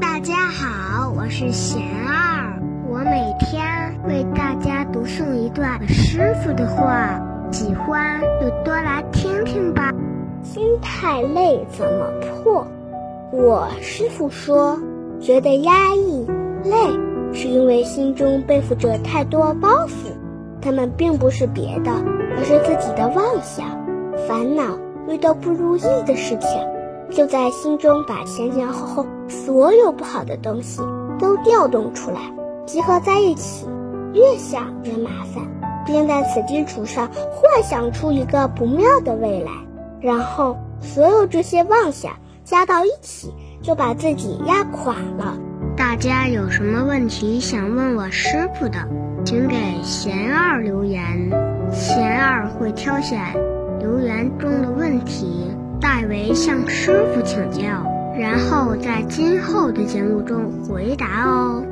大家好，我是贤儿，我每天为大家读诵一段师傅的话，喜欢就多来听听吧。心太累怎么破？我师傅说，觉得压抑、累，是因为心中背负着太多包袱，他们并不是别的，而是自己的妄想、烦恼，遇到不如意的事情。就在心中把前前后后所有不好的东西都调动出来，集合在一起，越想越麻烦，并在此基础上幻想出一个不妙的未来，然后所有这些妄想加到一起，就把自己压垮了。大家有什么问题想问我师傅的，请给贤二留言，贤二会挑选留言中的问题。代为向师傅请教，然后在今后的节目中回答哦。